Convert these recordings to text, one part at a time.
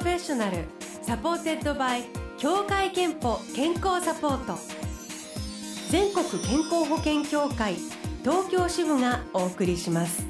Professional supported by 協会けんぽ健康サポート。全国健康保険協会東京支部がお送りします。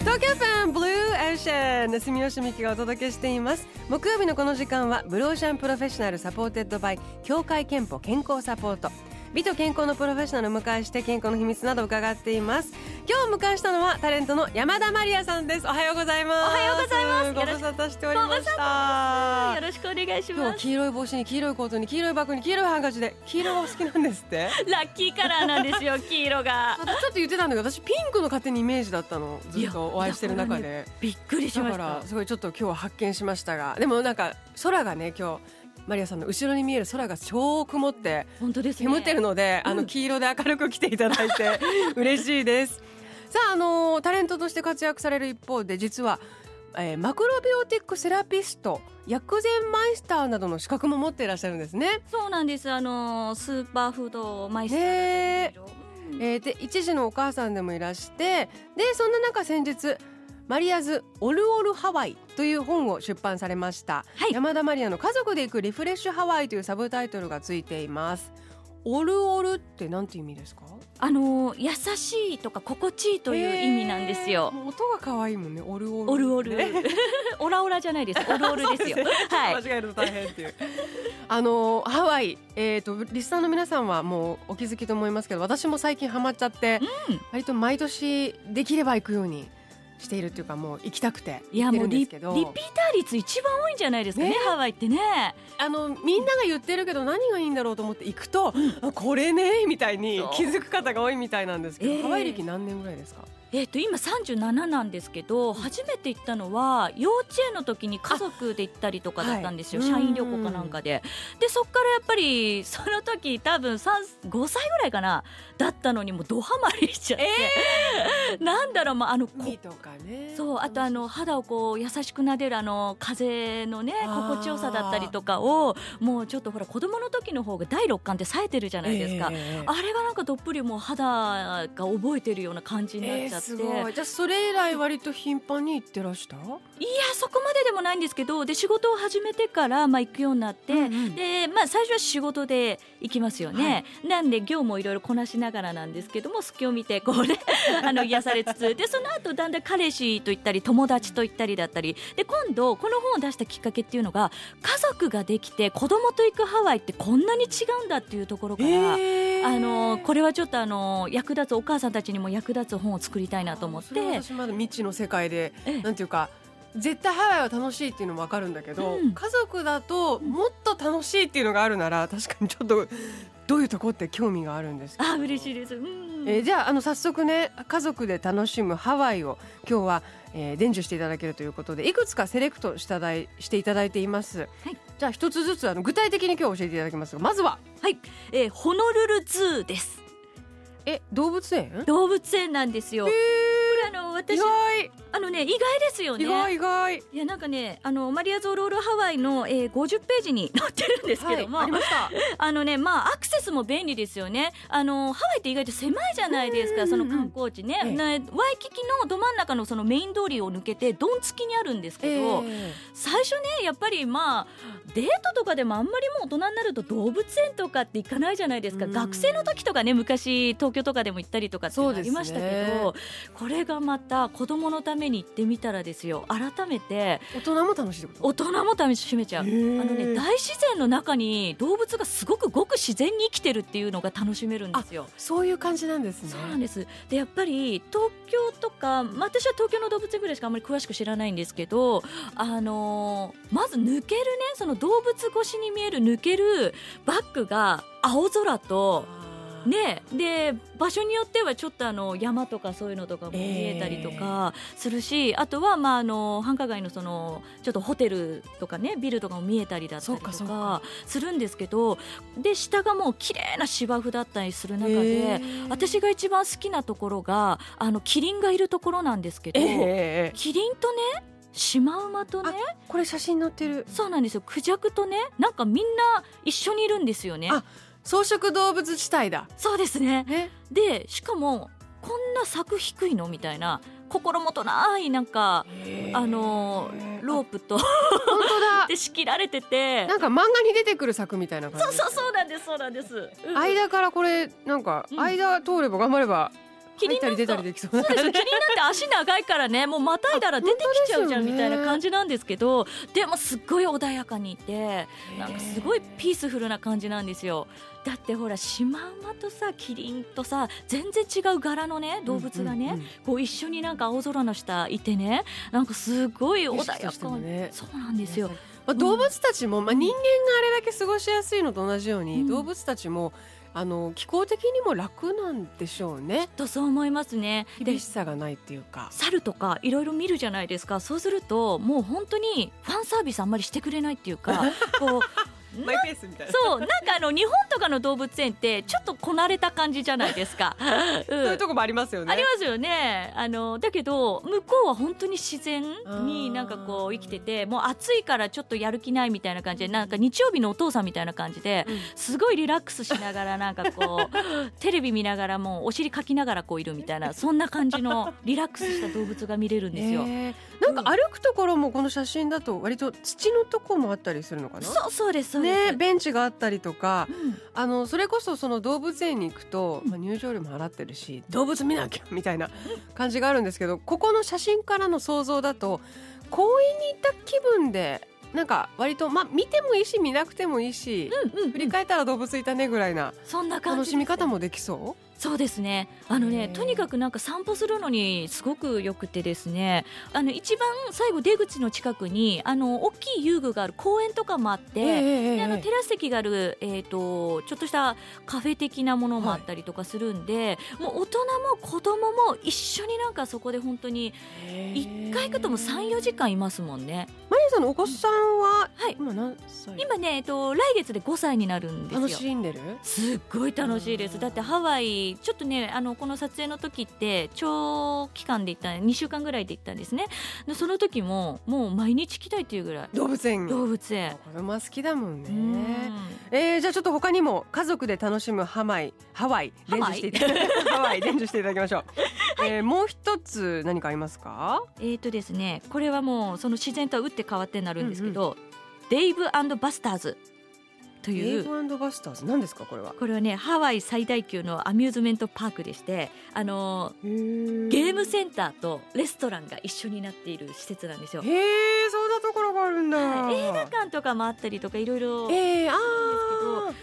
TOKYO FM Blue Ocean 住吉美紀がお届けしています。木曜日のこの時間は Blue Ocean Professional supported by 協会けんぽ健康サポート。美と健康のプロフェッショナルを迎えして健康の秘密などを伺っています。今日お迎えしたのはタレントの山田マリアさんです。おはようございます。おはようございます。ご無沙汰しておりました。よろしくお願いします。黄色い帽子に黄色いコートに黄色いバッグに黄色いハンカチで黄色がお好きなんですって？ラッキーカラーなんですよ 黄色が。ちょっと言ってたんだけど私ピンクの勝手にイメージだったの。ずっとお会いしてる中で。びっくりしました。らすごいちょっと今日は発見しましたがでもなんか空がね今日マリアさんの後ろに見える空が超曇って本当ですね。煙ってるので、あのうん黄色で明るく来ていただいて 嬉しいです。さああのタレントとして活躍される一方で実は、えーマクロビオティックセラピスト薬膳マイスターなどの資格も持っていらっしゃるんですね。そうなんです。あのスーパーフードマイスターえ。ーで一児のお母さんでもいらしてでそんな中先日マリアズオルオルハワイという本を出版されました、はい。山田マリアの家族で行くリフレッシュハワイというサブタイトルがついています。オルオルってなんて意味ですか？あの優しいとか心地いいという意味なんですよ。音が可愛いもんね。オルオル。オルオル。ね オラオラじゃないです オルオルですよ。はい。間違えると大変っていう。あのハワイえっ、とリスナーの皆さんはもうお気づきと思いますけど私も最近ハマっちゃって、うん。割と毎年できれば行くようにしているっていうかもう行きたくていやもうリリるんですけど。ピーター率一番多いんじゃないですかねね。ハワイってね。あのみんなが言ってるけど何がいいんだろうと思って行くと、あこれねみたいに気づく方が多いみたいなんですけど、ええ。ハワイ歴何年ぐらいですか？えっと今37なんですけど初めて行ったのは幼稚園の時に家族で行ったりとかだったんですよ、はい。社員旅行かなんかで。でそっからやっぱりその時多分3 5歳ぐらいかなだったのにもうドハマりしちゃって、なんだろう、まあ、あのとかね。そうあとあの肌をこう優しく撫でるあの風のね心地よさだったりとかをもうちょっとほら子供の時の方が第六感って冴えてるじゃないですか、ええ。あれがなんかどっぷりもう肌が覚えてるような感じになっちゃって、すごい。じゃあそれ以来割と頻繁に行ってらした？いやそこまででもないんですけどで仕事を始めてから、まあ、行くようになって、うんうん。でまあ、最初は仕事で行きますよね、なんで業務をいろいろこなしながらなんですけども隙を見てこうね あの癒されつつ。でその後だんだん彼氏と行ったり友達と行ったりだったり。で今度この本を出したきっかけっていうのが家族ができて子供と行くハワイってこんなに違うんだっていうところから。ええあのこれはちょっとあの役立つお母さんたちにも役立つ本を作りたいなと思っそれはて。私まだ未知の世界でええ。なんていうか絶対ハワイは楽しいっていうのも分かるんだけど、うん。家族だともっと楽しいっていうのがあるなら確かにちょっとどういうとこって興味があるんですあ嬉しいです、うん。えーじゃああの早速ね家族で楽しむハワイを今日は、えー伝授していただけるということでいくつかセレクトしただいしていただいています、はい。じゃあ一つずつあの具体的に今日教えていただきますがまずは。はい、えーホノルルズーですえ動物園？動物園なんですよ。こへれあのー私意外あのね意外ですよね。意外意外。いやなんかねあのマリアゾーロールハワイの、えー、50ページに載ってるんですけども、はい、ありました。あのねまあアクセスも便利ですよね。あのハワイって意外と狭いじゃないですかその観光地ね。ええ。ねワイキキのど真ん中のそのメイン通りを抜けてドン付きにあるんですけど、え最初ねやっぱりまあデートとかでもあんまりもう大人になると動物園とかって行かないじゃないですか、うん。学生の時とかね昔東京とかでも行ったりとかってありましたけど、これがまた子供のために行ってみたらですよ改めてー大人も楽しいってこと？大人も楽しめちゃう。あのね、大自然の中に動物がすごくごく自然に生きてるっていうのが楽しめるんですよ。そういう感じなんですねそうなんですでやっぱり東京とか、まあ私は東京の動物園ぐらいしかあんまり詳しく知らないんですけど、あのーまず抜けるねその動物越しに見える抜けるバックが青空と。ね、で場所によってはちょっとあの山とかそういうのとかも見えたりとかするし、あとはまああの繁華街のそのちょっとホテルとかねビルとかも見えたりだったりとかかするんですけどで下がもう綺麗な芝生だったりする中へでー私が一番好きなところがあのキリンがいるところなんですけど、ええキリンとねシマウマとねこれ写真載ってる。そうなんですよ。クジャクとねなんかみんな一緒にいるんですよね。あ草食動物地帯だ。そうですね。ねでしかもこんな柵低いの？みたいな心もとないなんかあのロープと本当だ。で仕切られてて。なんか漫画に出てくる作みたいな感じ。そうそうそうなんですそうなんです、うん間からこれなんかうん間通れば頑張れば気になった。り出たりできそうな。そうですよ。気になって足長いからねもうまたいだら出てきちゃうじゃんみたいな感じなんですけどでもすっごい穏やかにいてなんかすごいピースフルな感じなんですよ。だってほらシマウマとさキリンとさ全然違う柄のね動物がね、うんうんうんこう一緒になんか青空の下いてねなんかすごい穏やか。もね。そうなんですよ。まあ、動物たちも、まあ、人間があれだけ過ごしやすいのと同じように、うん。動物たちもあの気候的にも楽なんでしょうね。とそう思いますね。で厳しさがないっていうか。猿とかいろいろ見るじゃないですか。そうするともう本当にファンサービスあんまりしてくれないっていうか こうマイペースみたいな。そうなんかあの日本とかの動物園ってちょっとこなれた感じじゃないですか。うん。そういうとこもありますよね。ありますよね。あのだけど向こうは本当に自然になんかこう生きててもう暑いからちょっとやる気ないみたいな感じでなんか日曜日のお父さんみたいな感じでうん。すごいリラックスしながらなんかこう テレビ見ながらもうお尻かきながらこういるみたいなそんな感じのリラックスした動物が見れるんですよ。なんか歩くところもこの写真だと割と土のとこもあったりするのかな？そうそうです。ねベンチがあったりとかうん。あのそれこそその動物園に行くと、まあ、入場料も払ってるし動物見なきゃみたいな感じがあるんですけどここの写真からの想像だと公園に行った気分でなんか割とまあ見てもいいし見なくてもいいし、うんうん振り返ったら動物いたねぐらいなそんな楽しみ方もできそそうですね。あのねとにかくなんか散歩するのにすごくよくてですね。あの一番最後出口の近くにあの大きい遊具がある公園とかもあって、あのテラス席がある、えー、とちょっとしたカフェ的なものもあったりとかするんで、もう大人も子供も一緒になんかそこで本当に1回行くとも34時間いますもんね。マリアさんのお子さんは、はい。今何歳？今ね、えっと、来月で5歳になるんですよ。楽しんでる？すっごい楽しいです。だってハワイちょっとねあのこの撮影の時って長期間で行った2週間ぐらいで行ったんですね。でその時ももう毎日来たいっていうぐらい。動物園。動物園。子供は好きだもんね。うん。えー、じゃあちょっと他にも家族で楽しむハワイハワイハワイ？伝授していただ ハワイ伝授していただきましょう、えー、もう一つ何かありますか？えーとですねこれはもうその自然とは打って変わってなるんですけど、デイブバスターズとデいう。ーブバスターズ。何ですかこれは。これはねハワイ最大級のアミューズメントパークでしてあのゲームセンターとレストランが一緒になっている施設なんですよ。へえそんなところがあるんだ、はい。映画館とかもあったりとかいろいろえー、あ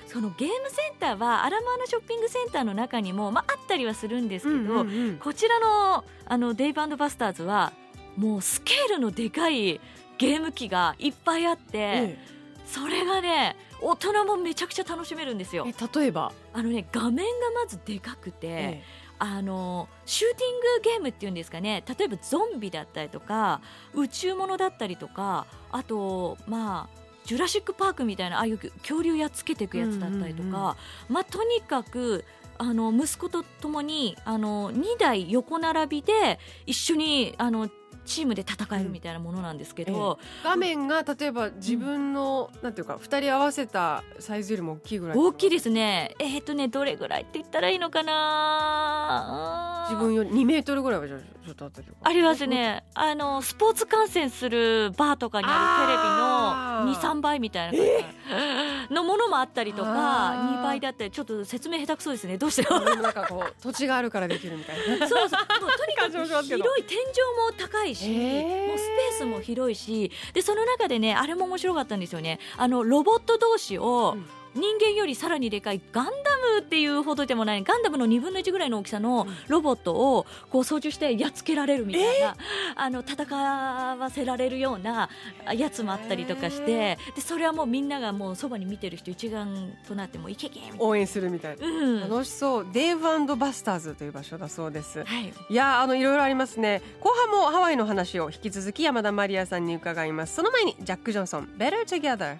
そのゲームセンターはアラモアナショッピングセンターの中にも、まあ、あったりはするんですーけど、うんうんうん。こちらのあのデイブバスターズはもうスケールのでかいゲーム機がいっぱいあって、え。それがね大人もめちゃくちゃ楽しめるんですよ。え例えば、あのね画面がまずでかくて、えあのシューティングゲームっていうんですかね。例えばゾンビだったりとか宇宙ものだったりとかあとまあジュラシック・パークみたいなああいう恐竜やっつけていくやつだったりとか、うんうんうんまあとにかくあの息子と共にあの2台横並びで一緒にあのチームで戦えるみたいなものなんですけど、画面が例えば自分の、なんていうか二人合わせたサイズよりも大きいぐらい。大きいですね。えっ、とねどれぐらいって言ったらいいのかな自分より2メートルぐらいはちょっとあったりとか。ありますね。あのスポーツ観戦するバーとかにあるテレビのあー。23倍みたいな感じ のものもあったりとかあー。2倍だったりちょっっと説明下手くそですね。どうしても。なんかこう土地があるからできるみたいな。そうそう。もうとにかく広い天井も高いし、へー。もうスペースも広いしでその中でねあれも面白かったんですよね。あのロボット同士を、うん人間よりさらにでかいガンダムっていうほどでもないガンダムの2分の1ぐらいの大きさのロボットをこう操縦してやっつけられるみたいな、あの戦わせられるようなやつもあったりとかしてでそれはもうみんながもうそばに見てる人一丸となってもういけいけみたいな。応援するみたいな、うん。楽しそう。デーブバスターズという場所だそうです。はい、いやーあのいろいろありますね。後半もハワイの話を引き続き山田マリアさんに伺います。その前にジャック・ジョンソン Better Together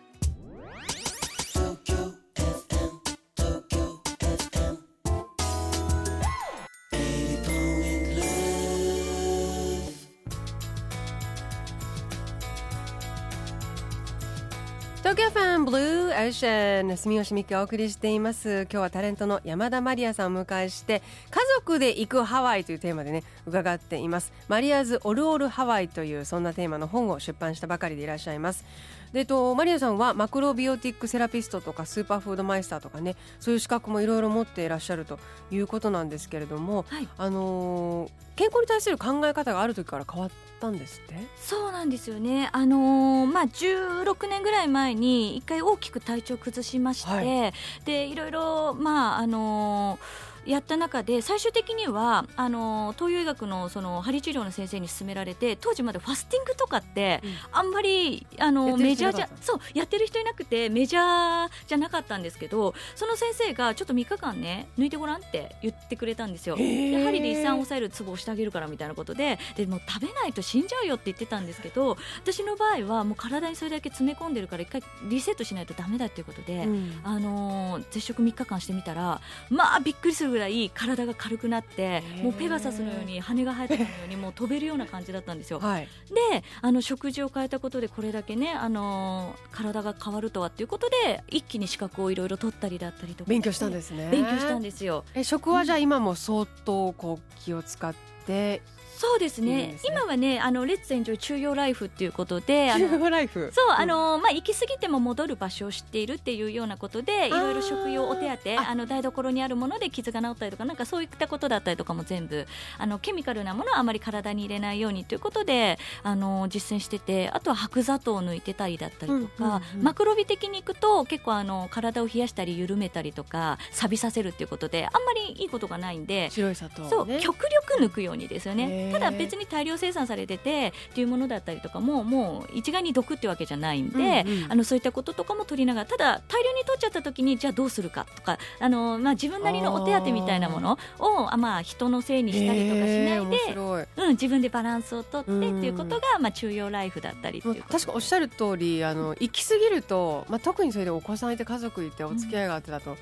東京ファンブルーオーシャン住吉美希がお送りしています。今日はタレントの山田マリアさんをお迎えして家族で行くハワイというテーマでね伺っています。マリアズオルオルハワイというそんなテーマの本を出版したばかりでいらっしゃいます。でとマリアさんはマクロビオティックセラピストとかスーパーフードマイスターとかねそういう資格もいろいろ持っていらっしゃるということなんですけれども、はい。あのー健康に対する考え方がある時から変わったんですって？そうなんですよね、あのーまあ、16年ぐらい前に一回大きく体調崩しまして、はい。でいろいろ、まああのーやった中で最終的にはあのー東洋医学のその針治療の先生に勧められて当時までファスティングとかって、うん。あんまりあのやってるメジャーじゃそうやってる人いなくてメジャーじゃなかったんですけどその先生がちょっと3日間ね抜いてごらんって言ってくれたんですよ。へー。で針で胃酸を抑えるツボをしてあげるからみたいなことででもう食べないと死んじゃうよって言ってたんですけど私の場合はもう体にそれだけ詰め込んでるから一回リセットしないとダメだっていうことで。うんあのー絶食3日間してみたらまあびっくりするぐらい体が軽くなってーもうペガサスのように羽が生えたかのようにもう飛べるような感じだったんですよ。はいであの食事を変えたことでこれだけね、あのー体が変わるとはっていうことで一気に資格をいろいろ取ったりだったりとか勉強したんですね勉強したんですよ。え食はじゃあ今も相当こう気を使っててそうですね。ね。今はねあの Let's enjoy 中庸 life っていうことで中ライフそう、んあのまあ、行き過ぎても戻る場所を知っているっていうようなことでいろいろ食養お手当ああの台所にあるもので傷が治ったりとかなんかそういったことだったりとかも全部あのケミカルなものはあまり体に入れないようにということであの実践しててあとは白砂糖を抜いてたりだったりとか、うんうんうん。マクロビ的にいくと結構あの体を冷やしたり緩めたりとか錆びさせるっていうことであんまりいいことがないんで。白い砂糖ね。そう極力抜くようにですよへねーただ別に大量生産されててっていうものだったりとかももう一概に毒ってわけじゃないんで、うんうん。あのそういったこととかも取りながらただ大量に取っちゃった時にじゃあどうするかとかあの、まあ、自分なりのお手当みたいなものをあ、まあ、人のせいにしたりとかしないで、うん、自分でバランスをとってってうんいうことが、まあ、中庸ライフだったりっていうこと。確かおっしゃる通りあの行き過ぎると、まあ、特にそれでお子さんいて家族いてお付き合いがあってだと、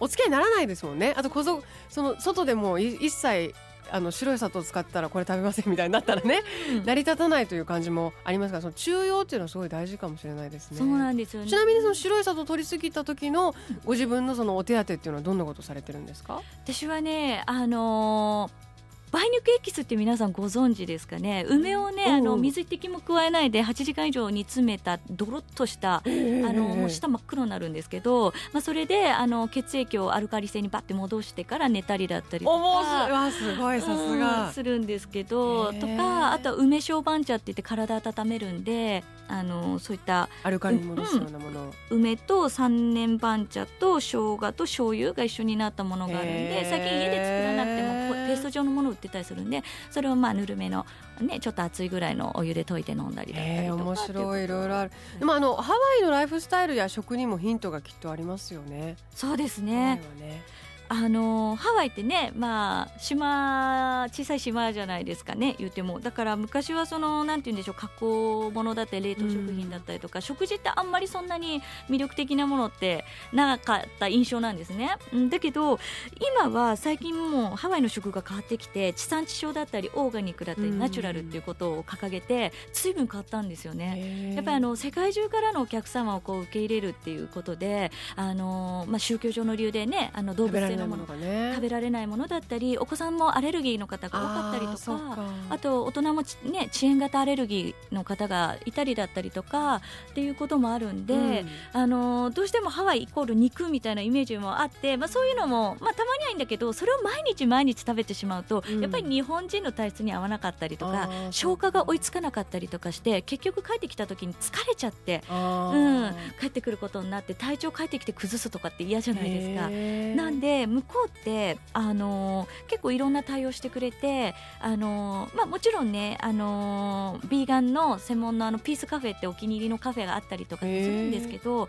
お付き合いにならないですもんね。あとこそその外でもい一切あの白い砂糖を使ったらこれ食べませんみたいになったらね、うん成り立たないという感じもありますがその中庸っていうのはすごい大事かもしれないですね。そうなんですよねちなみにその白い砂糖を取りすぎた時のご自分のそのお手当っていうのはどんなことされてるんですか？私はねあのー梅肉エキスって皆さんご存知ですかね？梅をねあのうん水一滴も加えないで8時間以上煮詰めたドロッとしたあのもう舌真っ黒になるんですけど、まあ、それであの血液をアルカリ性にバッて戻してから寝たりだったりとか。わすごいさすうんが。するんですけどとかあとは梅小番茶って言って体温めるんであのそういったアルカリに戻すようなものを。梅と三年番茶と生姜と醤油が一緒になったものがあるんで最近家で作らなくてもペースト状のものを売ってたりするんでそれをまあぬるめの、ね、ちょっと熱いぐらいのお湯で溶いて飲んだりだったりえー、とか面白い。いろいろある。うんでもあのハワイのライフスタイルや食にもヒントがきっとありますよね。そうですねあのハワイってねまあ島小さい島じゃないですかね言っても。だから昔はそのなんて言うんでしょう加工物だったり冷凍食品だったりとか、食事ってあんまりそんなに魅力的なものってなかった印象なんですね。うんだけど今は最近もうハワイの食が変わってきて地産地消だったりオーガニックだったりうん。ナチュラルっていうことを掲げて随分変わったんですよね。やっぱりあの世界中からのお客様をこう受け入れるっていうことで、あのまあ、宗教上の理由でねあの動食べられないもの食べられないものだったりお子さんもアレルギーの方が多かったりとか。あと大人もち、ね、遅延型アレルギーの方がいたりだったりとかっていうこともあるんで、うん。あのどうしてもハワイイコール肉みたいなイメージもあって、まあ、そういうのも、まあ、たまにはいいんだけどそれを毎日毎日食べてしまうと、うん。やっぱり日本人の体質に合わなかったりとか消化が追いつかなかったりとかして結局帰ってきた時に疲れちゃって、あうん。ー、帰ってくることになって体調帰ってきて崩すとかって嫌じゃないですか。なんで向こうって、あの結構いろんな対応してくれて、あのまあ、もちろんね、あのービーガンの専門のあのピースカフェってお気に入りのカフェがあったりとかするんですけど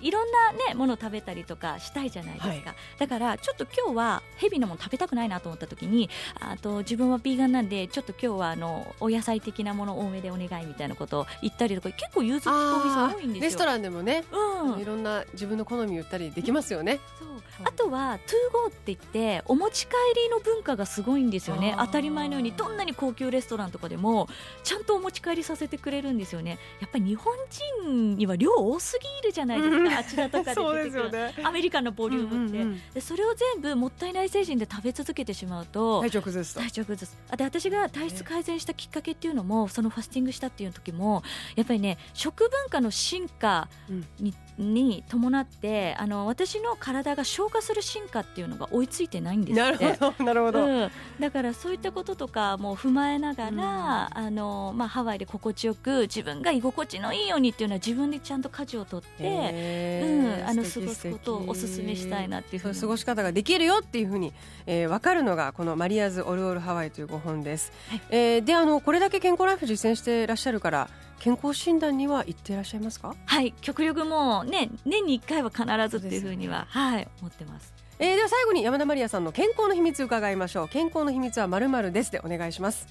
いろんなねものを食べたりとかしたいじゃないですか、はい、だからちょっと今日はヘビのもの食べたくないなと思った時にあと自分はビーガンなんでちょっと今日はあのお野菜的なもの多めでお願いみたいなことを言ったりとか結構融通きくお店多いんですよ。レストランでもね、うん、いろんな自分の好み言ったりできますよね。そう。あとはトゥーゴーって言ってお持ち帰りの文化がすごいんですよね。当たり前のようにどんなに高級レストランとかでもちゃんとお持ち帰りさせてくれるんですよね。やっぱり日本人には量多すぎるじゃないですか、あちらとかで出てくる、ね、アメリカのボリュームって、うんうんうん、でそれを全部もったいない精神で食べ続けてしまうと体調崩す体調崩す。あで私が体質改善したきっかけっていうのもそのファスティングしたっていう時もやっぱりね食文化の進化にうん、に伴ってあの私の体が消化する進化っていうのが追いついてないんですなるほどなるほど、うん、だからそういったこととかも踏まえながら、うん、あのまあ、ハワイで心地よく自分が居心地のいいようにっていうのは自分でちゃんと舵を取って、うん、あの過ごすことをお勧めしたいなっていうふうに。過ごし方ができるよっていうふうに、えー、分かるのがこの「マリアーズ・オルオル・ハワイ」という5本です、はい、えー、であのこれだけ健康ライフ実践していらっしゃるから健康診断には行っていらっしゃいますか？はい。極力もね年に1回は必ずっていうふうには、はい思ってます。えー、では最後に山田マリアさんの健康の秘密伺いましょう。健康の秘密はまるまるですでお願いします。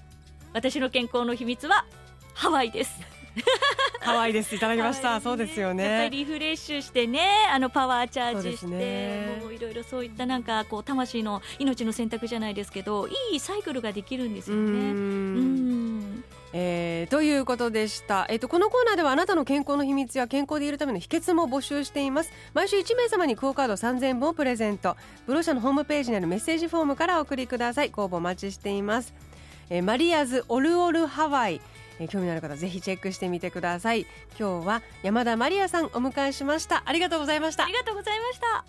私の健康の秘密はハワイですハワイです。いただきました、ね、そうですよね。リフレッシュしてねあのパワーチャージして、ね、もういろいろそういったなんかこう魂の命の選択じゃないですけどいいサイクルができるんですよね。うん。えー、ということでした、えーと、このコーナーではあなたの健康の秘密や健康でいるための秘訣も募集しています。毎週1名様にクオカード3000本をプレゼント。ブロー社のホームページにあるメッセージフォームからお送りください。ご応募お待ちしています、えー、マリアズオルオルハワイえー、興味のある方ぜひチェックしてみてください。今日は山田マリアさんお迎えしました。ありがとうございました。ありがとうございました。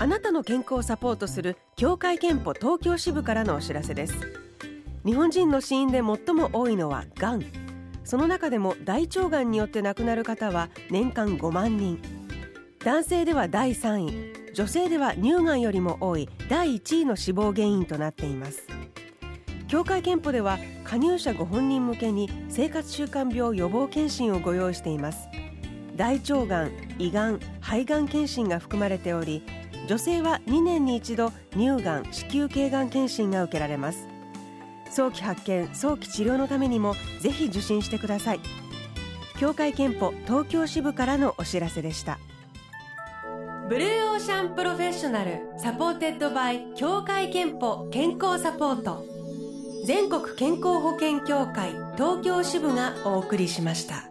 あなたの健康をサポートする協会憲法東京支部からのお知らせです。日本人の死因で最も多いのはがんその中でも大腸がんによって亡くなる方は年間5万人。男性では第3位女性では乳がんよりも多い第1位の死亡原因となっています。協会憲法では加入者ご本人向けに生活習慣病予防検診をご用意しています。大腸がん、胃がん、肺がん検診が含まれており女性は2年に一度乳がん子宮頸がん検診が受けられます。早期発見早期治療のためにもぜひ受診してください。協会けんぽ東京支部からのお知らせでした。 Blue Ocean Professional supported by 協会けんぽ健康サポート。全国健康保険協会東京支部がお送りしました。